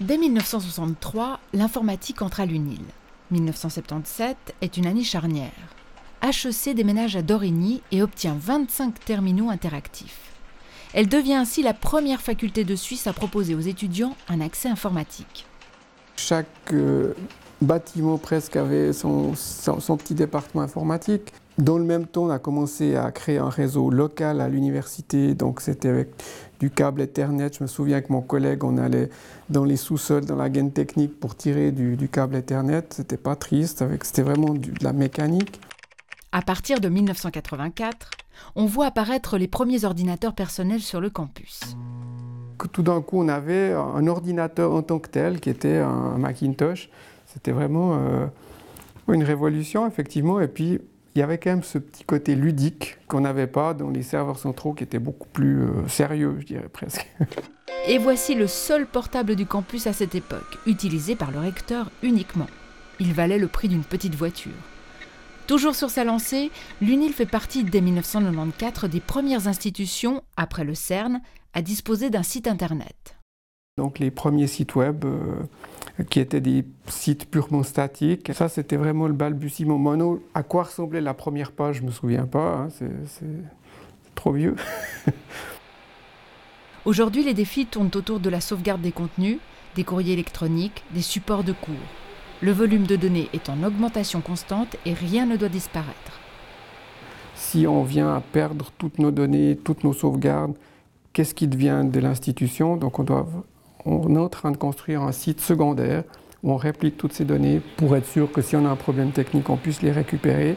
Dès 1963, l'informatique entre à l'UNIL. 1977 est une année charnière. HEC déménage à Dorigny et obtient 25 terminaux interactifs. Elle devient ainsi la première faculté de Suisse à proposer aux étudiants un accès informatique. Chaque euh, bâtiment presque avait son, son, petit département informatique. Dans le même temps, on a commencé à créer un réseau local à l'université. Donc, c'était avec du câble Ethernet. Je me souviens que mon collègue, on allait dans les sous-sols, dans la gaine technique pour tirer du, câble Ethernet. C'était pas triste, c'était vraiment de la mécanique. À partir de 1984, on voit apparaître les premiers ordinateurs personnels sur le campus. Tout d'un coup, on avait un ordinateur en tant que tel, qui était un Macintosh. C'était vraiment euh, une révolution, effectivement. Et puis, il y avait quand même ce petit côté ludique qu'on n'avait pas dans les serveurs centraux qui étaient beaucoup plus euh, sérieux, je dirais presque. Et voici le seul portable du campus à cette époque, utilisé par le recteur uniquement. Il valait le prix d'une petite voiture. Toujours sur sa lancée, l'UNIL fait partie dès 1994 des premières institutions, après le CERN, à disposer d'un site internet. Donc les premiers sites web euh, qui étaient des sites purement statiques. Ça, c'était vraiment le balbutiement. Mono, à quoi ressemblait la première page, je ne me souviens pas. Hein. c'est trop vieux. Aujourd'hui, les défis tournent autour de la sauvegarde des contenus, des courriers électroniques, des supports de cours. Le volume de données est en augmentation constante et rien ne doit disparaître. Si on vient à perdre toutes nos données, toutes nos sauvegardes, qu'est-ce qui devient de l'institution Donc on est en train de construire un site secondaire où on réplique toutes ces données pour être sûr que si on a un problème technique, on puisse les récupérer.